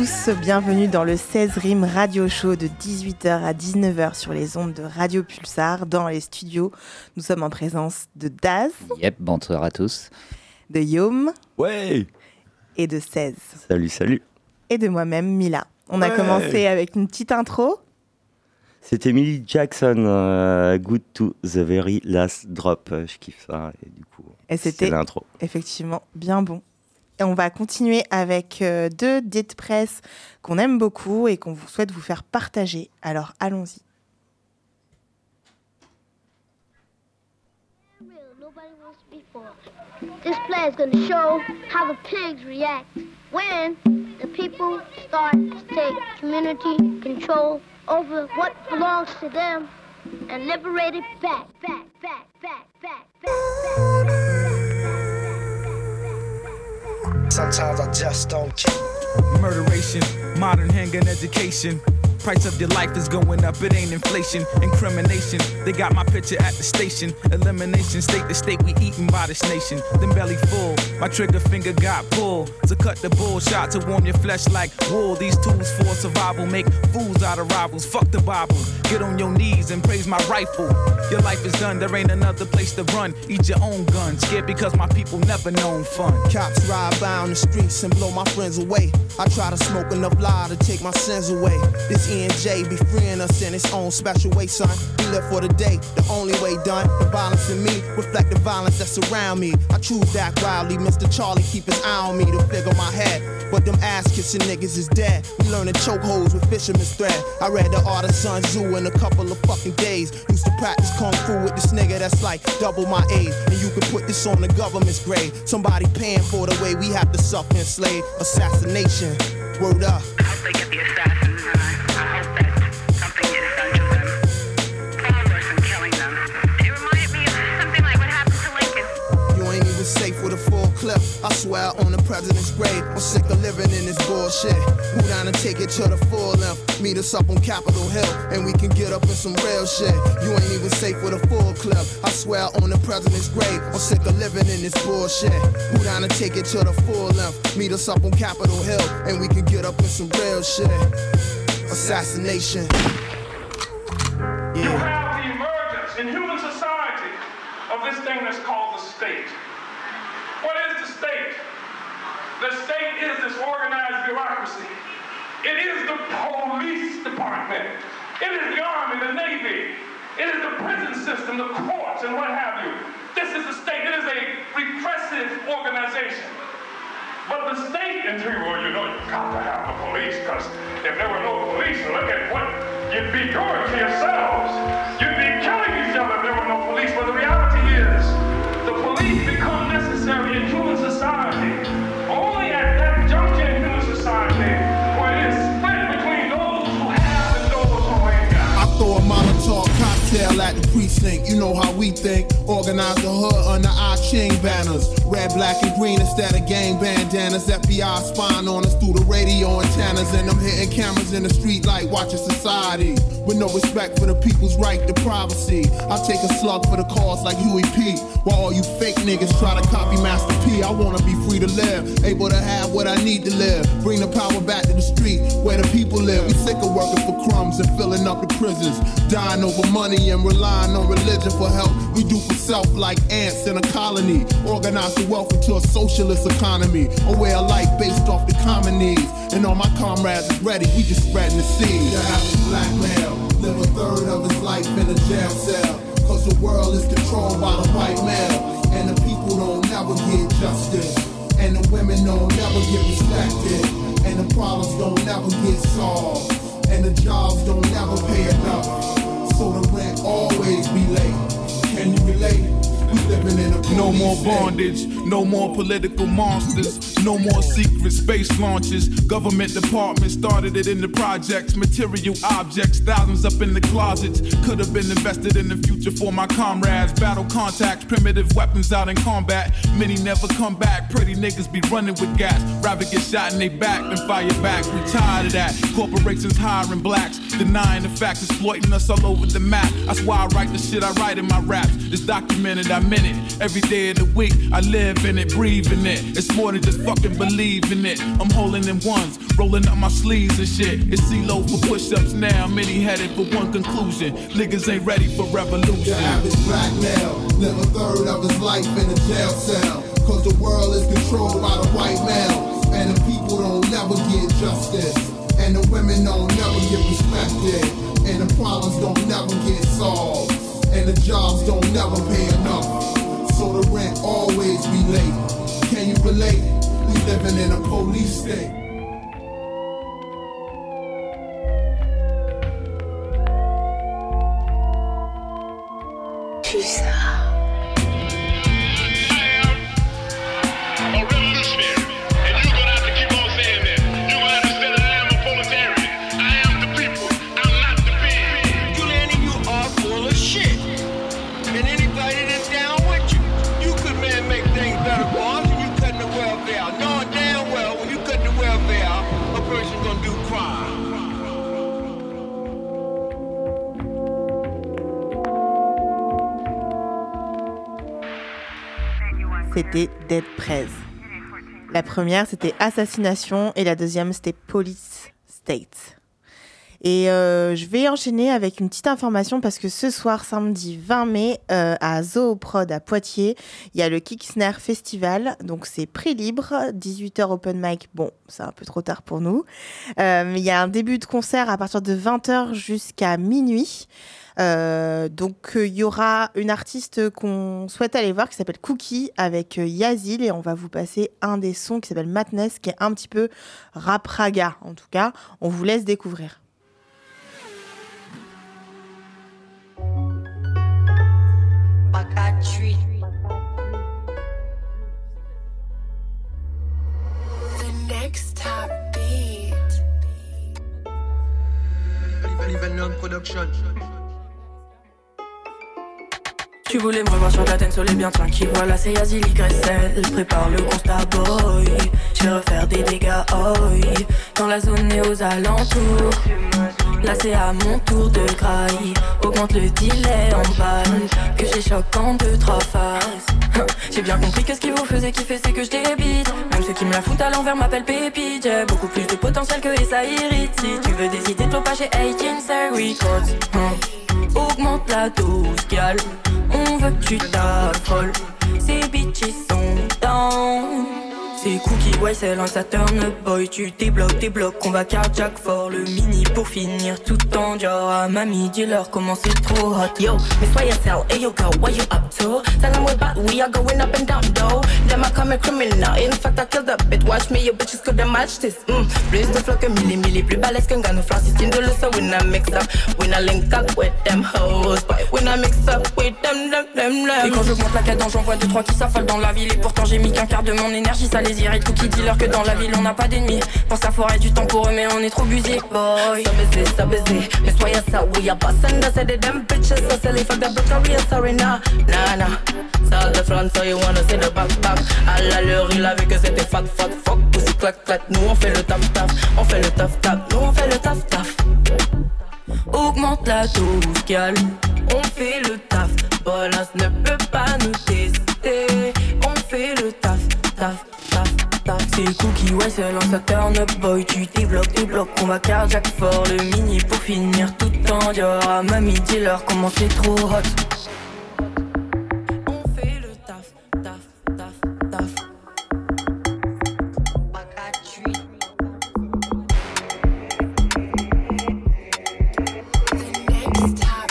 tous, bienvenue dans le 16 Rimes Radio Show de 18h à 19h sur les ondes de Radio Pulsar dans les studios. Nous sommes en présence de Daz, Yep, bonsoir à tous. de Yom Ouais et de 16 Salut, salut et de moi-même Mila. On a commencé avec une petite intro. C'était Millie Jackson, euh, Good to the Very Last Drop. Je kiffe ça. Et du coup, Et c'était l'intro. effectivement bien bon. On va continuer avec euh, deux dites presse qu'on aime beaucoup et qu'on vous souhaite vous faire partager. Alors allons-y. This play is going to show how the pigs react when the people start to take community control over what belongs to them and liberate it back, back, back, back, back, back, back. Sometimes I just don't care. Murderation, modern handgun education. Price of your life is going up, it ain't inflation. Incrimination, they got my picture at the station. Elimination, state to state, we eaten by this nation. Then belly full, my trigger finger got pulled. To cut the bull shot to warm your flesh like wool. These tools for survival make fools out of rivals. Fuck the Bible, get on your knees and praise my rifle. Your life is done, there ain't another place to run. Eat your own gun, scared because my people never known fun. Cops ride by on the streets and blow my friends away. I try to smoke enough lie to take my sins away. This ENJ be freeing us in its own special way, son. We live for the day, the only way done. The violence in me reflect the violence that surround me. I choose that wildly. Mr. Charlie keep his eye on me to figure my head. But them ass kissing niggas is dead. We learning chokeholds with fisherman's thread. I read the art of Sun Tzu in a couple of fucking days. Used to practice kung fu with this nigga that's like double my age. And you can put this on the government's grave. Somebody paying for the way we have to suffer and slave. Assassination. Word up. I hope they get the assassins. Grave. I'm sick of living in this bullshit. Who down and take it to the full length? Meet us up on Capitol Hill and we can get up in some real shit. You ain't even safe with a full clip. I swear on the president's grave. I'm sick of living in this bullshit. Who down and take it to the full length? Meet us up on Capitol Hill and we can get up in some real shit. Assassination. The state is this organized bureaucracy. It is the police department. It is the army, the navy. It is the prison system, the courts, and what have you. This is the state. It is a repressive organization. But the state, and you, well, you know, you've got to have the police, because if there were no police, look at what you'd be doing to yourselves. You'd precinct. You know how we think. Organize the hood under our chain banners. Red, black, and green instead of gang bandanas. FBI spying on us through the radio antennas. And I'm hitting cameras in the street like watching society. With no respect for the people's right to privacy. I take a slug for the cause like Huey P. While all you fake niggas try to copy Master P. I wanna be free to live. Able to have what I need to live. Bring the power back to the street where the people live. We sick of working for crumbs and filling up the prisons. Dying over money and relying on religion for help. We do for self like ants in a colony. Organize the wealth into a socialist economy. A way of life based off the common needs. And all my comrades is ready, we just spreading the seed. The average black male live a third of his life in a jail cell. Cause the world is controlled by the white male. And the people don't never get justice. And the women don't never get respected. And the problems don't never get solved. And the jobs don't never pay enough. So the rent always be late. Can you relate? No more bondage, no more political monsters, no more secret space launches. Government departments started it in the projects, material objects, thousands up in the closets. Could have been invested in the future for my comrades. Battle contacts, primitive weapons out in combat. Many never come back. Pretty niggas be running with gas. Rather get shot in they back than fire back. We tired of that. Corporations hiring blacks, denying the facts, exploiting us all over the map. That's why I write the shit I write in my raps. It's documented, I'm it. Every day of the week, I live in it, breathe in it. It's more than just fucking believing it. I'm holding in ones, rolling up my sleeves and shit. It's CeeLo for push-ups now. Many headed for one conclusion. Niggas ain't ready for The revolution. average black male live a third of his life in a jail cell. Cause the world is controlled by the white male. And the people don't never get justice. And the women don't never get respected. And the problems don't never get solved. And the jobs don't never pay enough. So the rent always be late. Can you relate? We living in a police state. a C'était Dead Prez. La première, c'était Assassination et la deuxième, c'était Police State. Et euh, je vais enchaîner avec une petite information parce que ce soir, samedi 20 mai, euh, à Zooprod à Poitiers, il y a le Kicksner Festival. Donc c'est prix libre, 18h open mic. Bon, c'est un peu trop tard pour nous. Euh, mais il y a un début de concert à partir de 20h jusqu'à minuit. Euh, donc euh, il y aura une artiste qu'on souhaite aller voir qui s'appelle Cookie avec euh, Yazil et on va vous passer un des sons qui s'appelle Madness qui est un petit peu rap raga en tout cas. On vous laisse découvrir. The next top beat. Venom Production. Tu voulais me revoir sur la tête, soleil bien tranquille. Voilà, c'est Yazil YSL. Prépare le constat, boy. Je vais refaire des dégâts, oi. Dans la zone et aux alentours. Là, c'est à mon tour de graille. Augmente le delay en balle. Que choc en deux, trois phases. J'ai bien compris que ce qui vous faisait kiffer, c'est que je débite. Même ceux qui me la foutent à l'envers m'appellent Pépite. J'ai beaucoup plus de potentiel que et ça. Si tu veux des idées, pas chez 18 Records. Hum. Augmente la dose, gal. Veut que tu t'affoles. Ces bitches sont down. C'est Cookie, ouais, c'est un turn up boy. Tu débloques, débloques, on va cardiac fort. Le mini pour finir tout en dior. À mamie, dis-leur comment c'est trop hot. Yo, Miss YSL, hey yo girl, what you up to? Tell them we're back, we are going up and down though. Them I call me criminal, in fact I killed a bit. Watch me, your bitches couldn't match this. Mm. Plus de flow que milli milli, plus balèze qu'un gars, nous Francis Kindle, so we not mix up. We not link up with them hoes, but we not mix up with them, them, them, them. Et quand j'augmente la cadence, j'en vois deux trois qui s'affolent dans la ville. Et pourtant j'ai mis qu'un quart de mon énergie, ça les irrite. Cookie dis-leur que dans la ville on n'a pas d'ennemis. Pense à forêt du temps pour eux, mais on est trop busy, boy. So busy, so busy. Miss YSL, we are bustin' the city, them bitches so silly for the Bulgaria, sorry, nah, nah, nah. Ça the front, so you wanna see the back, back. À l'allure, il a vu que c'était fat, fat, fuck, pussy, clac, clac. Nous on fait le taf, taf, on fait le taf, taf, nous on fait le taf, taf. Augmente la dose, gal. On fait le taf, Bolas ne peut pas nous tester. On fait le taf, taf, C'est Cookie, ouais, c'est un turn up boy. Tu débloques, débloques, on va cardiac fort. Le mini pour finir tout en dior. À mamie, dis-leur comment c'est trop hot. On fait le taf, taf, taf, taf. Next top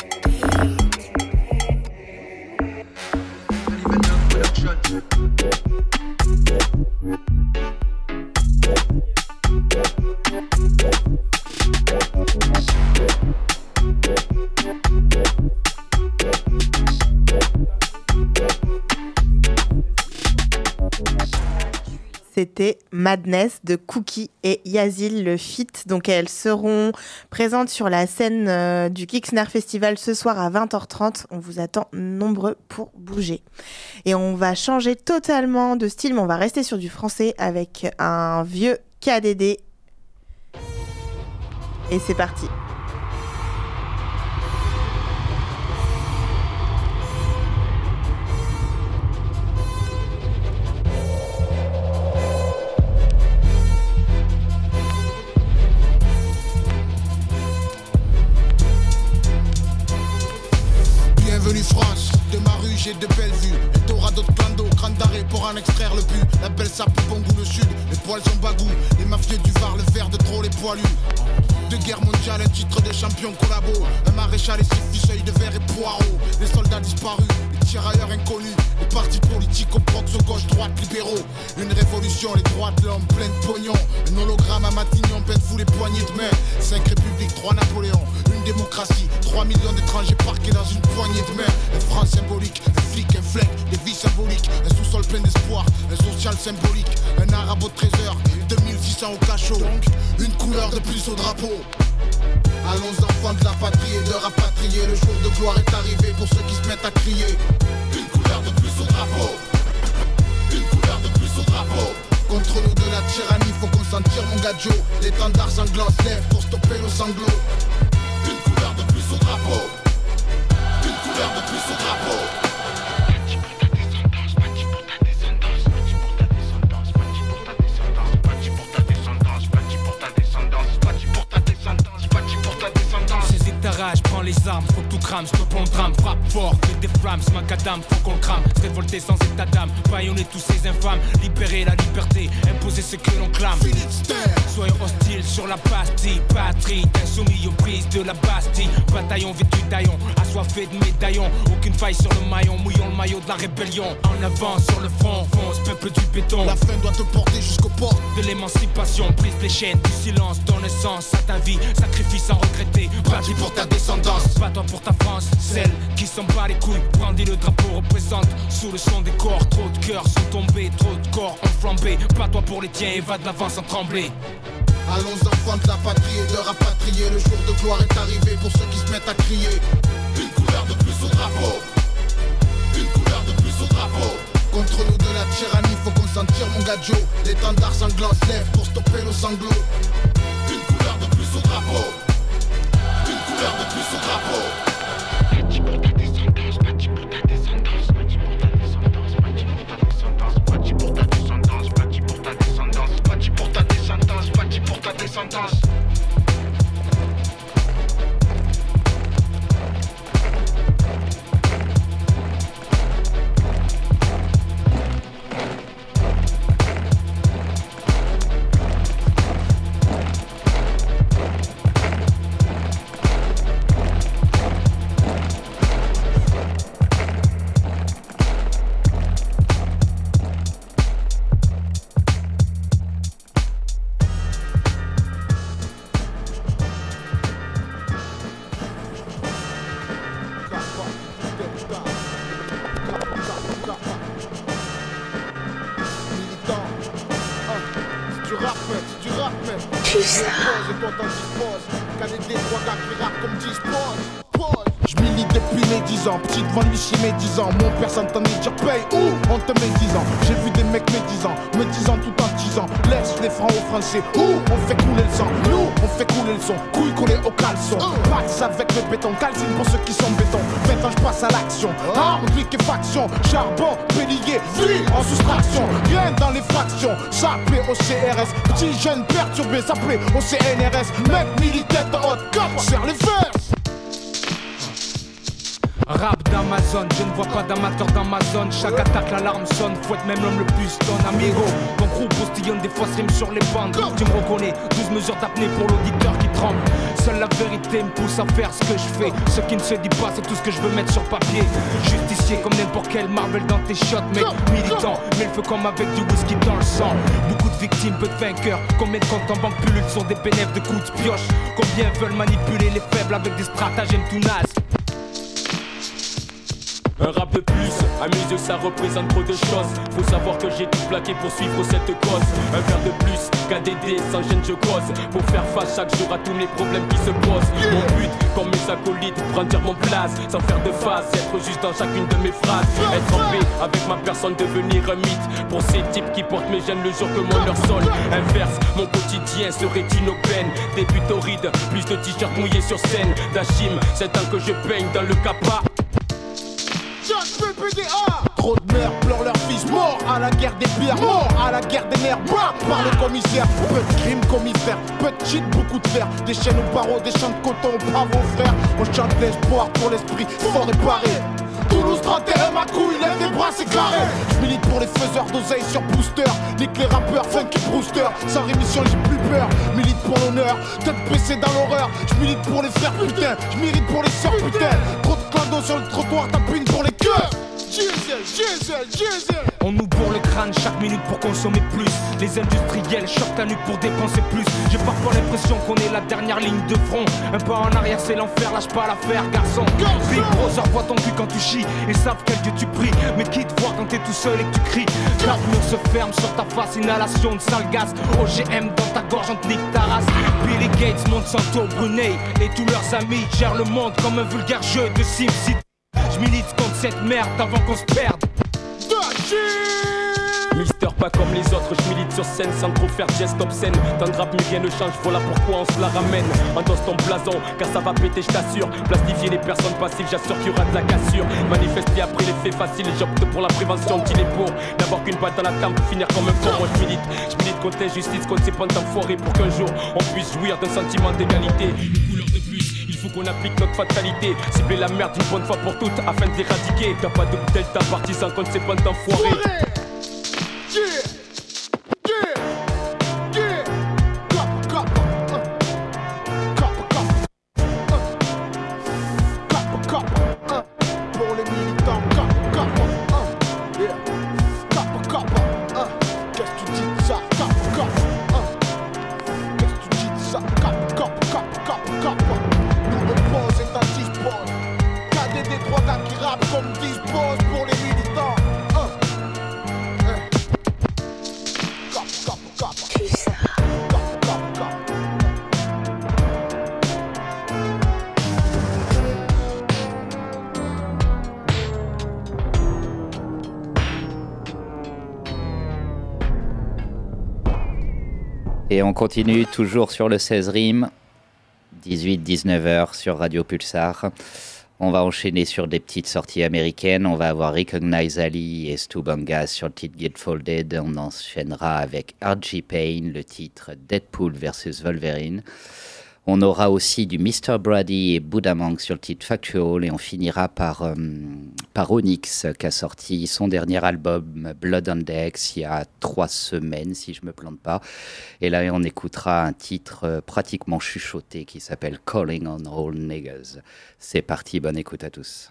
beat. C'était Madness de Cookie et Yazil le feat. Donc elles seront présentes sur la scène euh, du Kicksner Festival ce soir à 20h30. On vous attend nombreux pour bouger. Et on va changer totalement de style, mais on va rester sur du français avec un vieux KDD. Et c'est parti. De belles vues Et t'auras d'autres plans d'eau, crâne d'arrêt pour en extraire le pu La belle sape bon goût le sud, les poils sont bagou Les mafieux du Var, le verre de trop les poilus. De guerre mondiale, un titre de champion collabo. Un maréchal et six ficeuilles de verre et poireaux. Les soldats disparus, les tirailleurs inconnus. Les partis politiques au prox, au gauche, droite, libéraux. Une révolution, les droits de l'homme, plein de pognon. Un hologramme à Matignon, peine vous les poignées de main. Cinq républiques, trois Napoléons, une démocratie 3 millions d'étrangers parqués dans une poignée de main. Un franc symbolique, flic, un fleck, des vies symboliques Un sous-sol plein d'espoir, un social symbolique Un arabe au trésor, 2600 au cachot une couleur de plus au drapeau. Allons enfants de la patrie et de rapatrier Le jour de gloire est arrivé pour ceux qui se mettent à crier. Une couleur de plus au drapeau. Une couleur de plus au drapeau. Contre nous de la tyrannie, faut qu'on s'en tire mon gadjo L'étendard sanglant se lève pour stopper nos sanglots Une couleur de plus au drapeau. Une couleur de plus au drapeau neulich sanft vor macadam, faut qu'on le crame. Se révolter sans état d'âme, baïonner tous ces infâmes, libérer la liberté, imposer ce que l'on clame. Soyons hostiles sur la pastille, patrie, insoumis aux prises de la Bastille. Bataillon vêtu d'aillon, assoiffé de médaillons. Aucune faille sur le maillon, mouillons le maillot de la rébellion. En avant sur le front, fonce, peuple du béton. La fin doit te porter jusqu'au port de l'émancipation, brise les chaînes du silence, donne sens à ta vie, sacrifice sans regretter, bâti pour ta descendance, bats-toi pour ta France, celle qui s'en bat les couilles, brandit le drapeau, représente sous le son des corps, trop de cœurs sont tombés, trop de corps ont flambé, bats-toi pour les tiens et va de l'avant sans trembler. Allons enfants de la patrie et de rapatrier. Le jour de gloire est arrivé pour ceux qui se mettent à crier. Une couleur de plus au drapeau. Une couleur de plus au drapeau. Contre nous de la tyrannie, faut qu'on mon gadjo L'étendard sanglant se lève pour stopper nos sanglots Une couleur de plus au drapeau. Une couleur de plus au drapeau pour me disant tout en disant Laisse les francs aux français ou on fait couler le sang. Nous on fait couler le son, couilles collées au caleçon. Pax avec le béton, calcine pour ceux qui sont béton. Maintenant je passe à l'action. Armes, liquéfaction, charbon, bélier, vie en soustraction. Rien dans les fractions, plaît au CRS. Petit jeune perturbé, plaît au CNRS. Mec militaire haute, cap, serre les. Rap d'Amazon, je ne vois pas d'amateur dans ma zone. Chaque attaque, l'alarme sonne, fouette même l'homme le plus stone. Amigo, mon groupe postillonne des fois rime sur les bandes. Tu me reconnais, 12 mesures d'apnée pour l'auditeur qui tremble. Seule la vérité me pousse à faire ce que je fais. Ce qui ne se dit pas, c'est tout ce que je veux mettre sur papier. Justicier comme n'importe quel Marvel dans tes shots, mec. Militant, mais le feu comme avec du whisky dans le sang. Beaucoup de victimes, peu de vainqueurs. Combien de comptes en banque pullulent sont des bénéfices de coups de pioche? Combien veulent manipuler les faibles avec des stratagèmes tout nazes. Un rap de plus, à mes yeux ça représente trop de choses. Faut savoir que j'ai tout plaqué pour suivre cette cause. Un verre de plus, KDD, sans gêne je cause. Pour faire face chaque jour à tous les problèmes qui se posent. Mon but, comme mes acolytes, brandir mon place Sans faire de face, être juste dans chacune de mes phrases. Être en paix avec ma personne, devenir un mythe. Pour ces types qui portent mes gènes le jour que mon leur sonne. Inverse, mon quotidien serait inopène Début torride, plus de t-shirts mouillés sur scène. D'Achim, c'est un que je peigne dans le Trop de mères pleurent leurs fils morts à la guerre des pierres, morts à la guerre des nerfs, bam par le commissaire. Peu de crimes commissaires, peu de shit, beaucoup de fer. Des chaînes aux barreaux, des champs de coton, bravo frère. On chante l'espoir pour l'esprit fort et paré. Toulouse 31, ma couille, lève les bras, c'est carré. Je milite pour les faiseurs d'oseille sur booster. Nique les rappeurs, funky brewster. Sans rémission, j'ai plus peur. Milite pour l'honneur, tête baissée dans l'horreur. Je milite pour les frères, putain. Je milite pour les sœurs, putain. On nous bourre le crâne chaque minute pour consommer plus. Les industriels choquent ta nuque pour dépenser plus. J'ai parfois l'impression qu'on est la dernière ligne de front. Un pas en arrière, c'est l'enfer, lâche pas l'affaire, garçon. Big Brother voit ton cul quand tu chies et savent quel Dieu tu pries. Mais qui te voit quand t'es tout seul et que tu cries? Quatre murs se ferment sur ta face, inhalation de sale gaz. OGM dans ta gorge, on te nique ta race. Billy Gates, Monsanto, Brunei et tous leurs amis gèrent le monde comme un vulgaire jeu de SimCity. Milite contre cette merde avant qu'on se perde. Mister pas comme les autres, je milite sur scène sans trop faire geste obscène. Tant rap mais rien ne change, voilà pourquoi on se la ramène. Endosse ton blason, car ça va péter, je t'assure. Plastifier les personnes passives, j'assure qu'il y aura de la cassure. Manifester après les faits faciles, j'opte pour la prévention, qu'il est pour n'avoir qu'une balle dans la tempe finir comme un con. Moi je milite, je milite contre l'injustice, contre ces pontes enfoirés pour qu'un jour on puisse jouir d'un sentiment d'égalité. Faut qu'on applique notre fatalité. Cibler la merde une bonne fois pour toutes afin de l'éradiquer. T'as pas de delta partisan contre ces bandes d'enfoirés. Et on continue toujours sur le 16 rimes, 18-19 heures sur Radio Pulsar. On va enchaîner sur des petites sorties américaines. On va avoir Recognize Ali et Stu Bangas sur le titre Get Folded. On enchaînera avec Archie Payne, le titre Deadpool versus Wolverine. On aura aussi du Mr. Brady et Buddha Monk sur le titre Factual. Et on finira par, euh, par Onyx qui a sorti son dernier album Blood on Decks il y a trois semaines, si je me plante pas. Et là, on écoutera un titre euh, pratiquement chuchoté qui s'appelle Calling on All Niggas. C'est parti, bonne écoute à tous.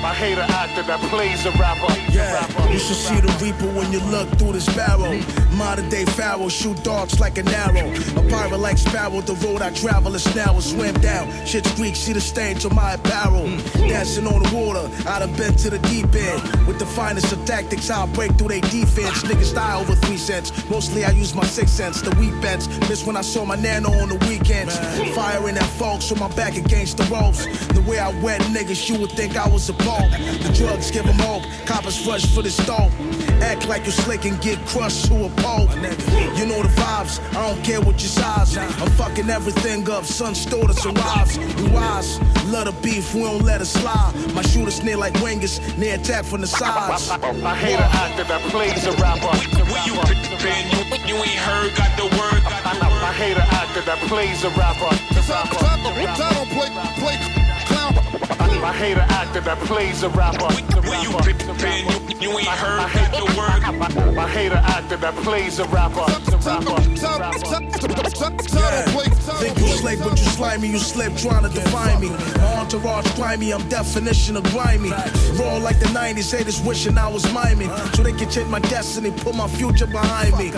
I hate an actor that plays a rapper. Yeah, you should see the reaper when you look through this barrel. Modern day pharaoh, shoot darts like an arrow. A pirate like sparrow, the road I travel is narrow. Swim down, shit's Greek, see the stains on my apparel. Dancing on the water, I done been to the deep end. With the finest of tactics, I'll break through their defense. Niggas die over three cents. Mostly I use my six cents, the weak bends. Miss when I saw my nano on the weekends. Firing at folks with my back against the ropes. The way I wet niggas, you would think I was a pope. The drugs give them hope, coppers rush for the stove. Act like you're slick and get crushed to a pole. You know the vibes, I don't care what your size. I'm fucking everything up, son stole us arrives. We wise, love the beef, we don't let it slide. My shooters near like wingers, near attack from the sides. I hate an actor that plays a rapper. Where you been? You, you ain't heard, got the word. I, hate an actor that plays a rapper. I don't play, play clown. I, hate an actor that plays a rapper. Where you been? You, you ain't heard, got the word. I hate an actor that plays a rapper. Think you slave, but you slimy, you slip trying to define me. My entourage grimy, I'm definition of grimy. Raw like the 90s, haters wishing I was miming. So they can change my destiny, put my future behind me.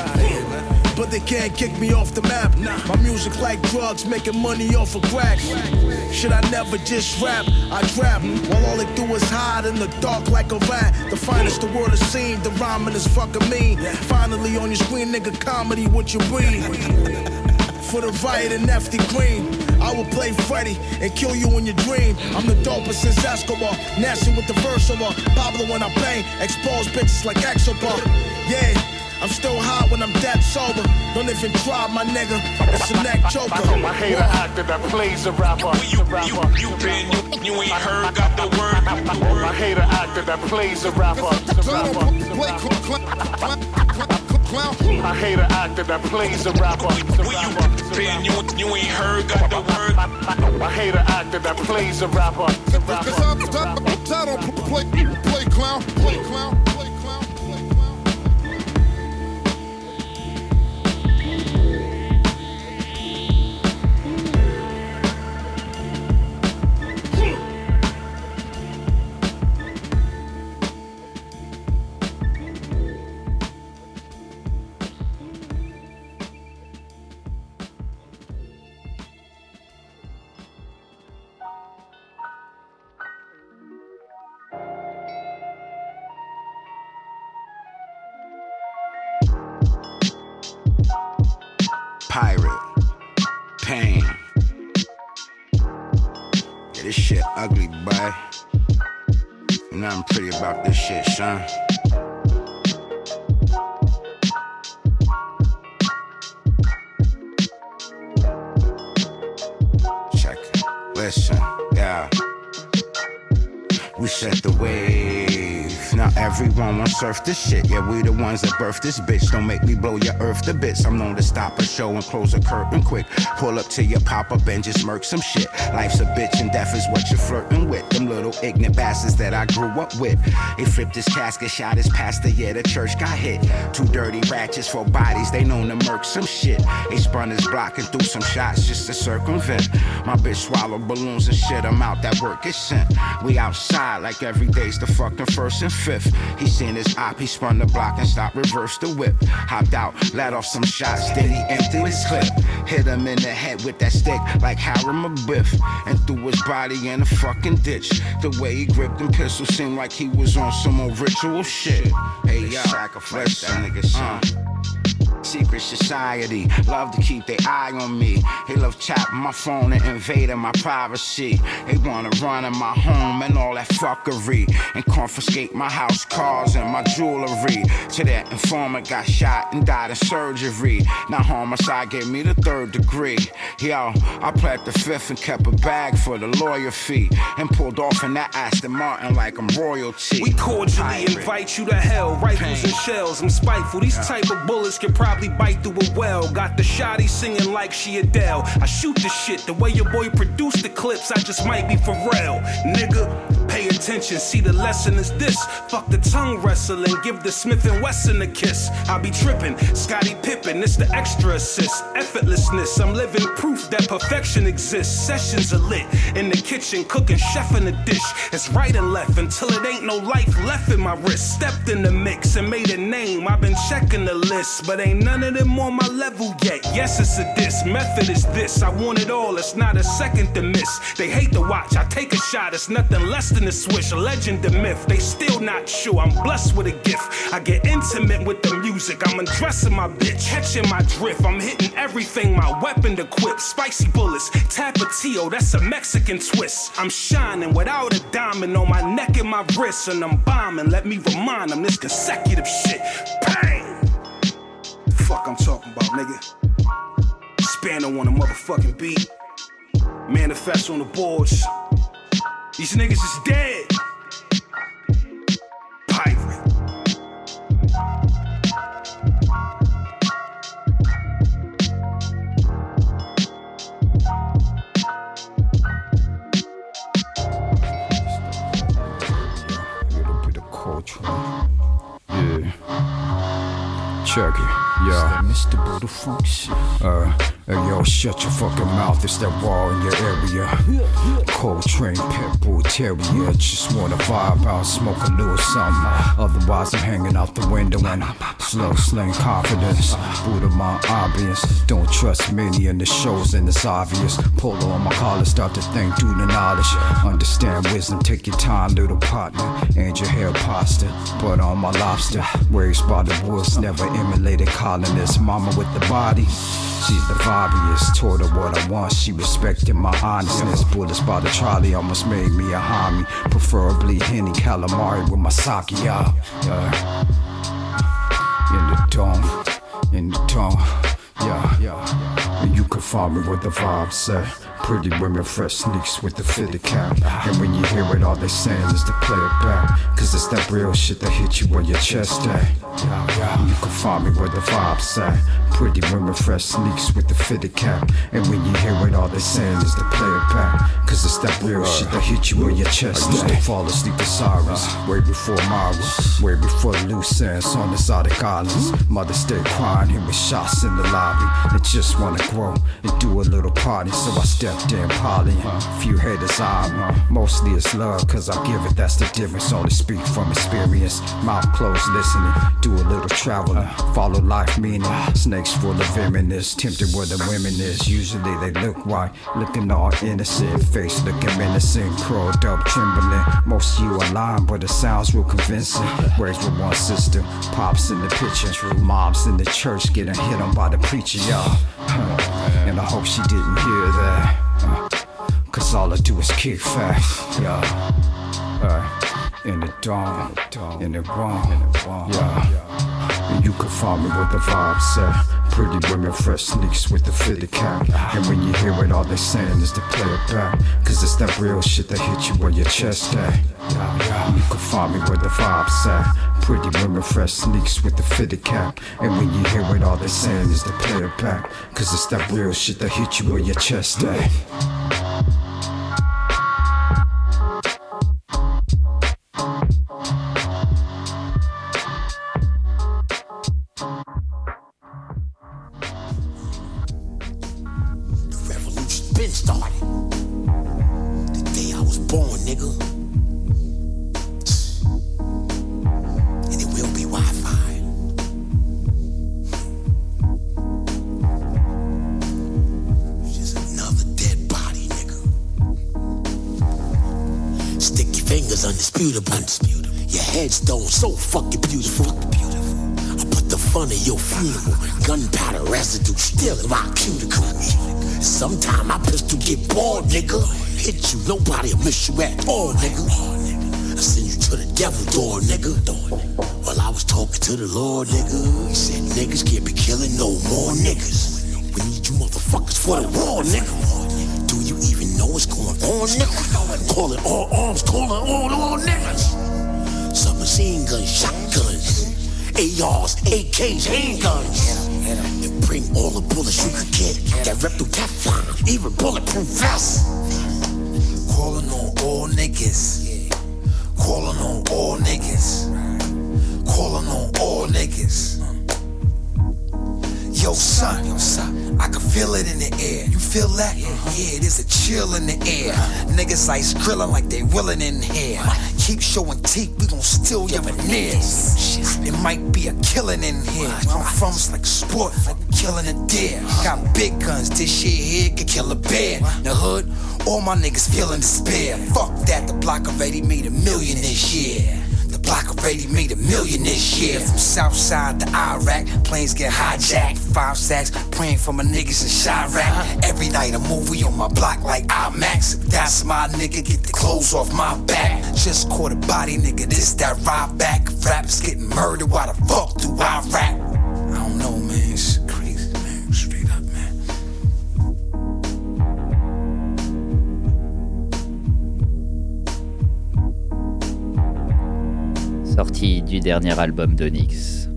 But they can't kick me off the map. My music like drugs, making money off of crack. Should I never just rap? I trap while all they do is hide in the dark like a rat. The finest the world has seen, the rhyming is fucking mean. Finally on your screen, nigga, comedy, what you breathe. For the riot and Nefty Green, I will play Freddy and kill you in your dream. I'm the dopest since Escobar, nasty with the verse over. Pablo when I bang, expose bitches like Exobar. Yeah. I'm still hot when I'm dead sober. Don't even try, my nigga. It's a neck choker. I hate an actor that plays a rapper. Where you, you, you been? You, you ain't heard, got the word. I hate an actor that plays a rapper. I hate an actor that plays a rapper. Where you been? You, you ain't heard, got the word. I hate an actor that plays a rapper. I don't play, play play clown, play clown. Son. Check. Listen, yeah. We set the wave. Now everyone wants surf this shit. Yeah, we the ones that birth this bitch. Don't make me blow your earth to bits. I'm known to stop a show and close a curtain quick. Pull up to your pop up and just murk some shit. Life's a bitch and death is what you're flirting with. Them little ignorant bastards that I grew up with. They flipped his casket, shot his pastor. Yeah, the church got hit. Two dirty ratchets for bodies. They known to murk some shit. They spun his block and threw some shots just to circumvent. My bitch swallowed balloons and shit. I'm out that work is sent. We outside like every day's the fucking first and fifth. He seen his op, he spun the block and stopped, reversed the whip. Hopped out, let off some shots, then he emptied his clip. Hit him in the head with that stick like Harry Biff and threw his body in a fucking ditch. The way he gripped them pistol seemed like he was on some old ritual shit. Hey, yo, sacrifice that nigga uh, son. Secret society, love to keep their eye on me. They love tapping my phone and invading my privacy. They wanna run in my home and all that fuckery and confiscate my house, cars, and my jewelry. To that informant got shot and died in surgery. Now homicide gave me the third degree. Yo, I pled the fifth and kept a bag for the lawyer fee and pulled off in that Aston Martin like I'm royalty. We cordially Pirate. invite you to hell. Rifles and shells, I'm spiteful. These type of bullets can probably bite through a well. Got the shotty singing like she Adele. I shoot the shit the way your boy produced the clips. I just might be for real, nigga. Pay attention, see the lesson is this. Fuck the tongue wrestling, give the Smith and Wesson a kiss. I be tripping, Scottie Pippen, it's the extra assist. Effortlessness, I'm living proof that perfection exists. Sessions are lit in the kitchen, cooking, chef in the dish. It's right and left until it ain't no life left in my wrist. Stepped in the mix and made a name. I've been checking the list, but ain't none of them on my level yet. Yes, it's a diss. Method is this. I want it all, it's not a second to miss. They hate to watch, I take a shot, it's nothing less than a swish. Legend to myth, they still not sure. I'm blessed with a gift. I get intimate with the music, I'm undressing my bitch, catching my drift. I'm hitting everything, my weapon to equipped. Spicy bullets, Tapatio, that's a Mexican twist. I'm shining without a diamond on my neck and my wrist, and I'm bombing. Let me remind them this consecutive shit. Bang! Fuck, I'm talking about, nigga. Spano on a motherfucking beat. Manifest on the boards. These niggas is dead. Pirate. culture. Yeah. Check it. Yeah. Mr. Buddha Monk shit. Uh, hey, yo, shut your fucking mouth. It's that wall in your area. Coltrane, pit bull terrier. Just wanna vibe out, smoke a little something. Otherwise, I'm hanging out the window and slow slang confidence. Buddha my obvious. Don't trust many in the shows, and it's obvious. Polo on my collar, start to think through the knowledge. Understand wisdom, take your time, little partner. And your hair pasta, but on my lobster. Raised by the woods, never emulated colonists. Mama with the body. She's the vibiest, told her what I want. She respected my honestness. Bullets by the trolley almost made me a homie. Preferably Henny calamari with my sake. Yeah. In the dome, in the dome. Me where the vibes say. Pretty women, fresh sneaks with the fitted cap. And when you hear it, all they saying is to play it back. Cause it's that real shit that hit you where your chest at. Yeah. You can find me where the vibes say. Pretty women, fresh sneaks with the fitted cap. And when you hear it, all they saying is to play it back. Cause it's that real shit that hit you where your chest at. I used to fall asleep with sirens. Way before Mara. Way before loose ends on exotic islands. Mother stayed crying, hit with shots in the lobby. They just wanna grow and do a little party. So I stepped in, poly. Few haters me. Mostly it's love, cause I give it, that's the difference. Only speak from experience. Mouth closed, listening. Do a little traveling. Follow life meaning. Snakes full of feminists, Tempted where the women is. Usually they look white, looking all innocent. Face looking menacing. Curled up, trembling. Most you are lying, but it sounds real convincing. Raised with one sister. Pops in the picture. Moms in the church getting hit on by the preacher, y'all. And I hope she didn't hear that. Uh, Cause all I do is kick fast. Yeah. Uh, in the dawn, in the wrong, yeah. You can find me with the vibe set. Pretty women, fresh sneaks with the fitted cap. And when you hear it, all they saying is to play it back. Cause it's that real shit that hit you where your chest at. You can find me where the vibes at. Pretty women, fresh sneaks with the fitted cap. And when you hear it, all they saying is to play it back. Cause it's that real shit that hit you where your chest at. Been started. The day I was born, nigga. And it will be Wi-Fi. Just another dead body, nigga. Stick your fingers undisputable. Undisputable. Your headstone so fucking beautiful. I put the fun in your funeral. Gunpowder residue still in my cuticle. Sometime my pistol get bored, nigga. Hit you, nobody will miss you at all, nigga. I send you to the devil door, nigga. While I was talking to the Lord, nigga. He said niggas can't be killing no more niggas. We need you motherfuckers for the war, nigga. Do you even know what's going on, nigga? Calling all arms, calling all all niggas. Submachine guns, shotguns, ARs, AKs, handguns. Bring all the bullets you could get that rep through Teflon, even bulletproof vests. Calling on all niggas. Calling on all niggas. Calling on all niggas. Yo, son, yo, son, I can feel it in the air. You feel that? Yeah, there's a chill in the air. Niggas ice grilling like they willing in here. Keep showing teeth, we gon' steal your veneers. It might be a killing in here. Where I'm from, it's like sport, like killing a deer. Got big guns, this shit here could kill a bear. The hood, all my niggas feeling despair. Fuck that, the block already made a million this year. Block already made a million this year. From Southside to Iraq, planes get hijacked. Five sacks, praying for my niggas in Chiraq. Every night a movie on my block like IMAX. That's my nigga, get the clothes off my back. Just caught a body, nigga, this that ride back. Rappers getting murdered, why the fuck do I rap? Sortie du dernier album d'Onyx,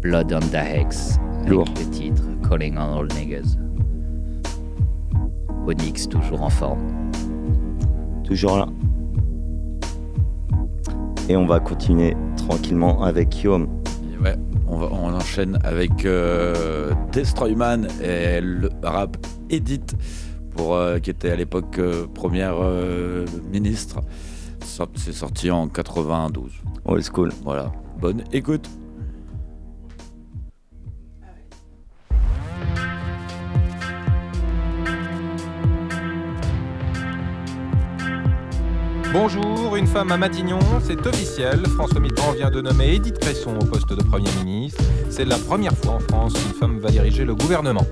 Blood on the Hex, avec le titre Calling on All Niggas. Onyx toujours en forme. Toujours là. Et on va continuer tranquillement avec Yom. Ouais, on, va- on enchaîne avec euh, Destroyman et le rap Edith, pour, euh, qui était à l'époque euh, première euh, ministre. C'est sorti en 92. Old school. Voilà. Bonne écoute. Bonjour, une femme à Matignon, c'est officiel. François Mitterrand vient de nommer Edith Cresson au poste de Premier ministre. C'est la première fois en France qu'une femme va diriger le gouvernement.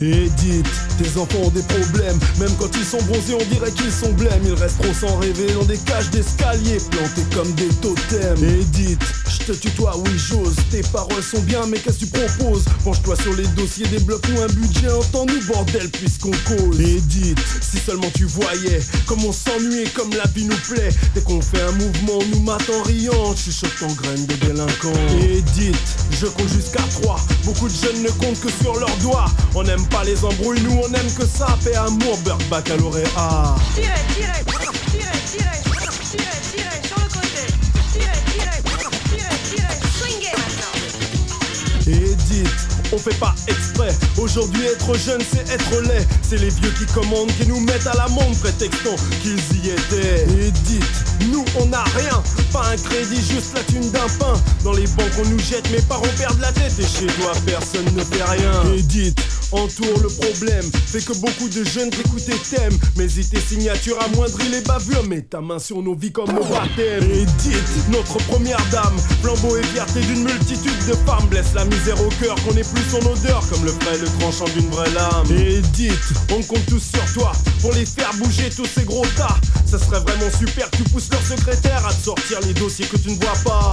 Edith, tes enfants ont des problèmes. Même quand ils sont bronzés, on dirait qu'ils sont blêmes. Ils resteront sans rêver dans des cages d'escalier, plantés comme des totems. Edith, je te tutoie, oui, j'ose. Tes paroles sont bien, mais qu'est-ce que tu proposes? Penche-toi sur les dossiers, débloque-nous un budget. Entends-nous, bordel, puisqu'on cause. Edith, si seulement tu voyais comme on s'ennuie comme la vie nous plaît. Dès qu'on fait un mouvement, nous mate en riant. Je chuchote en graine de délinquant. Edith, je compte jusqu'à 3. Beaucoup de jeunes ne comptent que sur leurs doigts. On n'aime pas les embrouilles, nous on aime que ça. Paix, amour, beurre, baccalauréat. Tirez, tirez, tirez, tirez, tirez, tirez sur le côté. Tirez, tirez, tirez, tirez, swingez maintenant. Edith, on fait pas exprès. Aujourd'hui, être jeune, c'est être laid. C'est les vieux qui commandent, qui nous mettent à l'amende, prétextant qu'ils y étaient. Edith, nous, on n'a rien. Les banques, on nous jette, mes parents perdent la tête. Et chez toi, personne ne fait rien. Edith, entoure le problème. Fait que beaucoup de jeunes t'écoutent et t'aiment. Mais tes signatures amoindrit les bavures. Mets ta main sur nos vies comme au baptême. Edith, notre première dame. Flambeau et fierté d'une multitude de femmes. Blesse la misère au cœur, qu'on ait plus son odeur. Comme le ferait le tranchant d'une vraie lame. Edith, on compte tous sur toi. Pour les faire bouger tous ces gros tas. Ça serait vraiment super que tu pousses leur secrétaire à te sortir les dossiers que tu ne vois pas.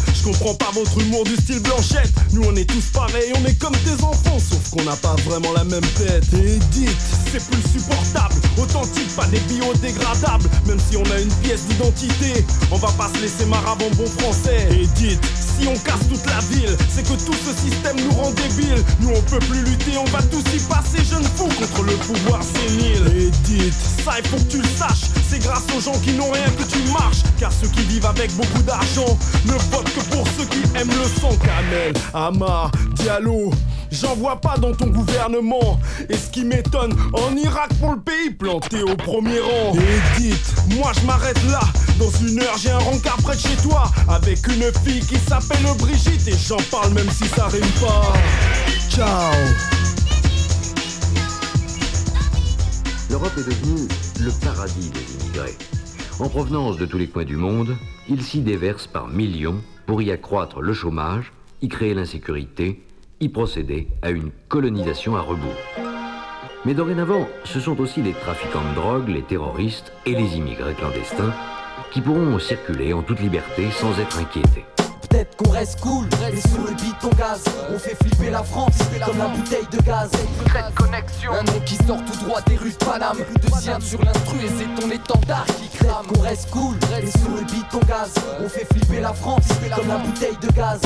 Je comprends pas votre humour du style blanchette. Nous on est tous pareils, on est comme tes enfants, sauf qu'on n'a pas vraiment la même tête. Et dites, c'est plus supportable. Authentique, pas des biodégradables. Même si on a une pièce d'identité, on va pas se laisser marre avant bon français. Et dites, si on casse toute la ville, c'est que tout ce système nous rend débiles. Nous on peut plus lutter, on va tous y passer, jeunes fous, contre le pouvoir sénile. Et dites, ça il faut que tu le saches, c'est grâce aux gens qui n'ont rien que tu marches. Car ceux qui vivent avec beaucoup d'argent ne votent que pour ceux qui aiment le sang. Kamel, Amar, Diallo. J'en vois pas dans ton gouvernement. Et ce qui m'étonne, en Irak pour le pays planté au premier rang. Et dites, moi je m'arrête là. Dans une heure, j'ai un rencard près de chez toi. Avec une fille qui s'appelle Brigitte. Et j'en parle même si ça rime pas. Ciao. L'Europe est devenue le paradis des immigrés. En provenance de tous les coins du monde, ils s'y déversent par millions pour y accroître le chômage, y créer l'insécurité, y procéder à une colonisation à rebours. Mais dorénavant, ce sont aussi les trafiquants de drogue, les terroristes et les immigrés clandestins qui pourront circuler en toute liberté sans être inquiétés. Peut-être qu'on reste cool, et sous le beat ton gaz On fait flipper la France, comme la bouteille de gaz connexion, un nom qui sort tout droit des rues de Paname Deuxième sur l'instru et c'est ton étendard qui Qu'on reste cool, et sous le beat ton gaz On fait flipper la France, comme la bouteille de gaz.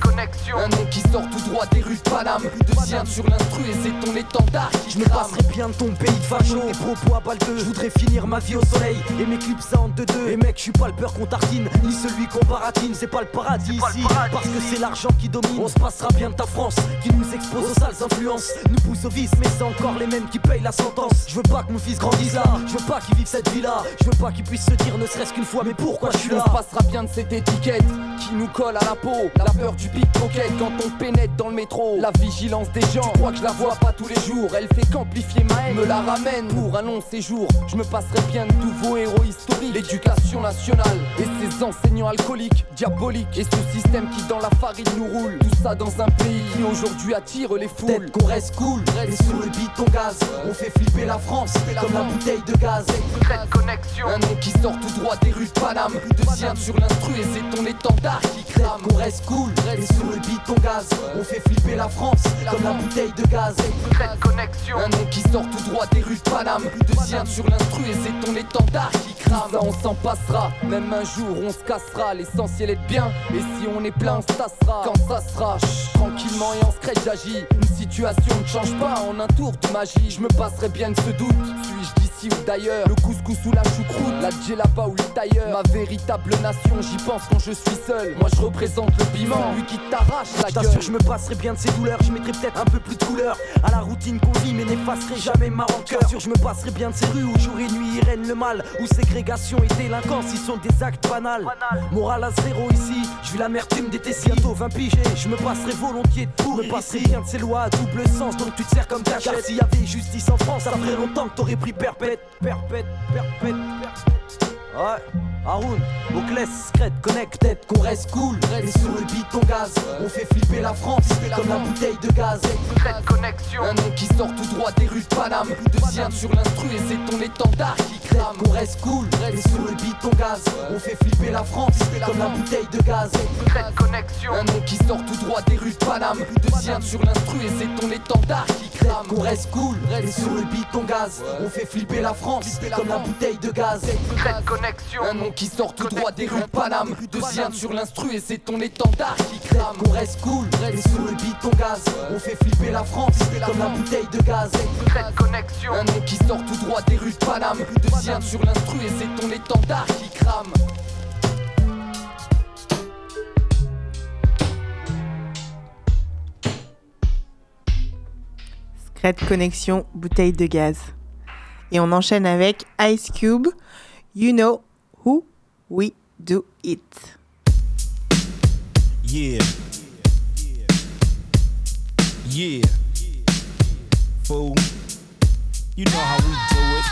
Connexion, un nom qui sort tout droit des rues de Paname. Deuxième sur l'instru et c'est ton étendard Je me passerai bien de ton pays de facho. Tes propos à balle Je voudrais finir ma vie au soleil. Et mes clips ça en deux deux. Et mec je suis pas le peur qu'on tartine Ni celui qu'on baratine. C'est pas le paradis ici Parce que c'est l'argent qui domine. On se passera bien de ta France Qui nous expose aux sales influences. Nous pousse au vice mais c'est encore les mêmes qui payent la sentence. Je veux pas que mon fils grandisse là. Je veux pas qu'il vive cette vie là Je veux pas qu'il puisse se dire ne serait-ce qu'une fois Mais pourquoi je suis là On se passera bien de cette étiquette Qui nous colle à la peau. La peur du pickpocket Quand on pénètre dans le métro. La vigilance des gens Tu crois que je la vois pas tous les jours. Elle fait qu'amplifier ma haine Me la ramène pour un long séjour. Je me passerai bien de tous vos héros historiques. L'éducation nationale Et ses enseignants alcooliques Diaboliques. Et ce système qui dans la farine nous roule. Tout ça dans un pays qui aujourd'hui attire les foules. Qu'on reste cool Et sous le beat ton gaz On fait flipper la France Comme la bouteille de gaz. Secrète connexion Un nom qui sort tout droit des rues de Paname. Deuxième sur l'instru et c'est ton étendard qui crame. Qu'on reste cool Et sous le beat ton gaz On fait flipper la France Comme la bouteille de gaz. Secrète connexion. Un nom qui sort tout droit des rues de Paname. Deuxième sur l'instru et c'est ton étendard qui crame. Ça on s'en passera. Même un jour on se cassera. L'essentiel est de bien. Et si on est plein on se tassera Quand ça sera Tranquillement et en secret j'agis. Une situation ne change pas en un tour de magie. Je me passerai bien de ce doute. Suis-je d'ici ou d'ailleurs? Le couscous ou la choucroute? La djellaba ou le tailleur Ma véritable nation j'y pense quand je suis seul Moi je représente le piment Lui qui t'arrache la gueule je me passerai bien de ces douleurs, je mettrai peut-être un peu plus de couleur à la routine qu'on vit, mais n'effacerai jamais ma rancœur. T'assure, je me passerai bien de ces rues où jour et nuit y règne le mal, où ségrégation et délinquance y sont des actes banals. Moral à zéro ici, je vis l'amertume des tessis. Bientôt 20 piges, je me passerai volontiers de pour me passerai bien de ces lois à double sens, donc tu te sers comme ta Car s'il y avait justice en France, ça ferait longtemps que t'aurais pris perpète, perpète, perpète, perpète. Ouais. Haroun, Moclès, Scred, Connect, tête qu'on reste cool. Et sous le beat ton gaz, on fait flipper la France comme la bouteille de gaz. Secrète connexion, un nom qui sort tout droit des rues de Paname. Deuxième sur l'instru et c'est ton étendard qui crame. Qu'on reste cool, et sous le beat ton gaz, on fait flipper la France comme la bouteille de gaz. Secrète connexion, un nom qui sort tout droit des rues de Paname. Deuxième sur l'instru et c'est ton étendard qui crame. Qu'on reste cool, et sous le beat ton gaz, on fait flipper la France comme la bouteille de gaz. Secrète connexion, un nom qui sort tout droit des rues de Paname. Deuxième sur l'instru et c'est ton étendard qui crame. Qu'on reste cool, et sous le beat ton gaz. On fait flipper la France comme la bouteille de gaz. Connexion, un nom qui sort tout droit des rues de Paname. Deuxième sur l'instru et c'est ton étendard qui crame. Secret connexion, bouteille de gaz. Et on enchaîne avec Ice Cube, You Know We Do It. Yeah. Yeah. Fool. You know how we do it.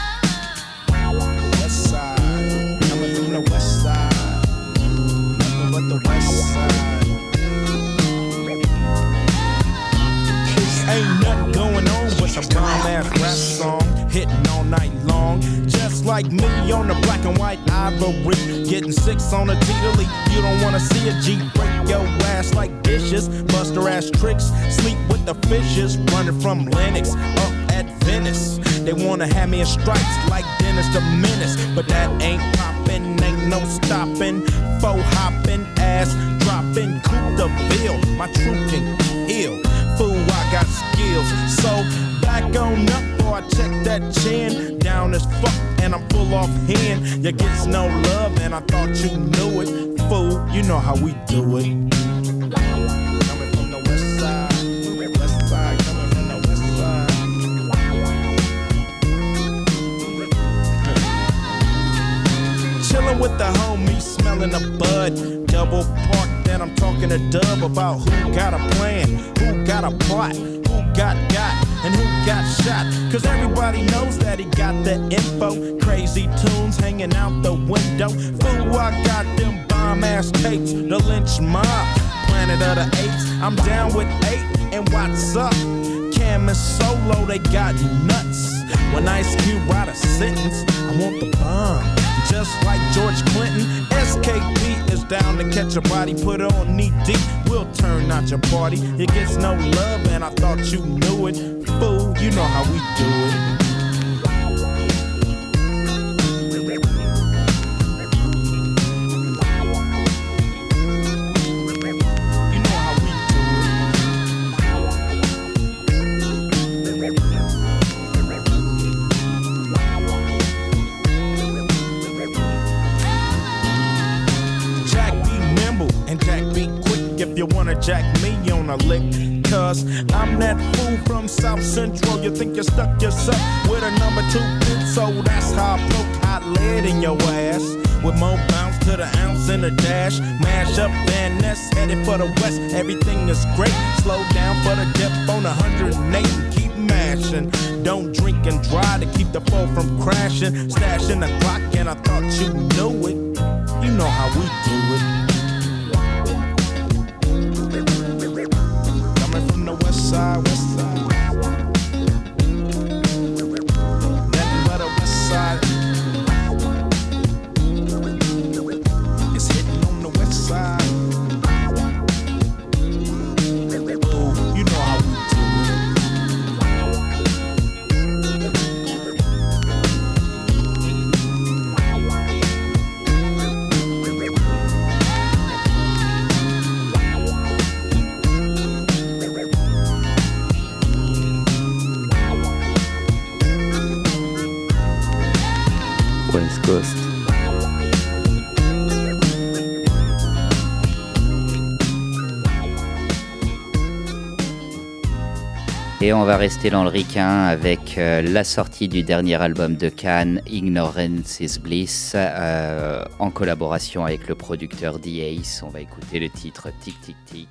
West side. Coming from the west side. Nothing but the west side. Ain't nothing going on but some bomb ass rap song hitting all night long. Just like me on the black and white ivory. Getting six on a teetily. You don't wanna see a G break your ass like dishes. Buster ass tricks. Sleep with the fishes. Running from Lennox up at Venice. They wanna have me in stripes like Dennis the Menace. But that ain't poppin', ain't no stopping. Faux hoppin', ass droppin', Coupe the bill. My truth can heal. Fool, I got skills. So back on up before I check that chin. Down as fuck and I'm full off hand. You gets no love and I thought you knew it. Fool, you know how we do it. With the homies, smelling the bud. Double park, then I'm talking to Dub about who got a plan, who got a plot, who got got, and who got shot. Cause everybody knows that he got the info. Crazy tunes hanging out the window. Fool, I got them bomb ass tapes, the Lench Mob. Planet of the Apes, I'm down with eight, and what's up? Kam and Solo, they got nuts. When Ice Cube write a sentence, I want the bomb. Just like George Clinton, SKP is down to catch a body, put it on knee deep. We'll turn out your party. It gets no love, and I thought you knew it. Fool, you know how we do it. You wanna jack me on a lick. Cause I'm that fool from South Central. You think you stuck yourself with a number two pin, so that's how I poke hot lead in your ass. With more bounce to the ounce in a dash. Mash up Van Ness, headed for the west. Everything is great. Slow down for the dip on 108 and keep mashing. Don't drink and drive to keep the foe from crashing. Stashing the clock, and I thought you knew it. You know how we do it. On va rester dans le ricain avec euh, la sortie du dernier album de Cannes, Ignorance is Bliss, euh, en collaboration avec le producteur D-Ace. On va écouter le titre Tic Tic Tic.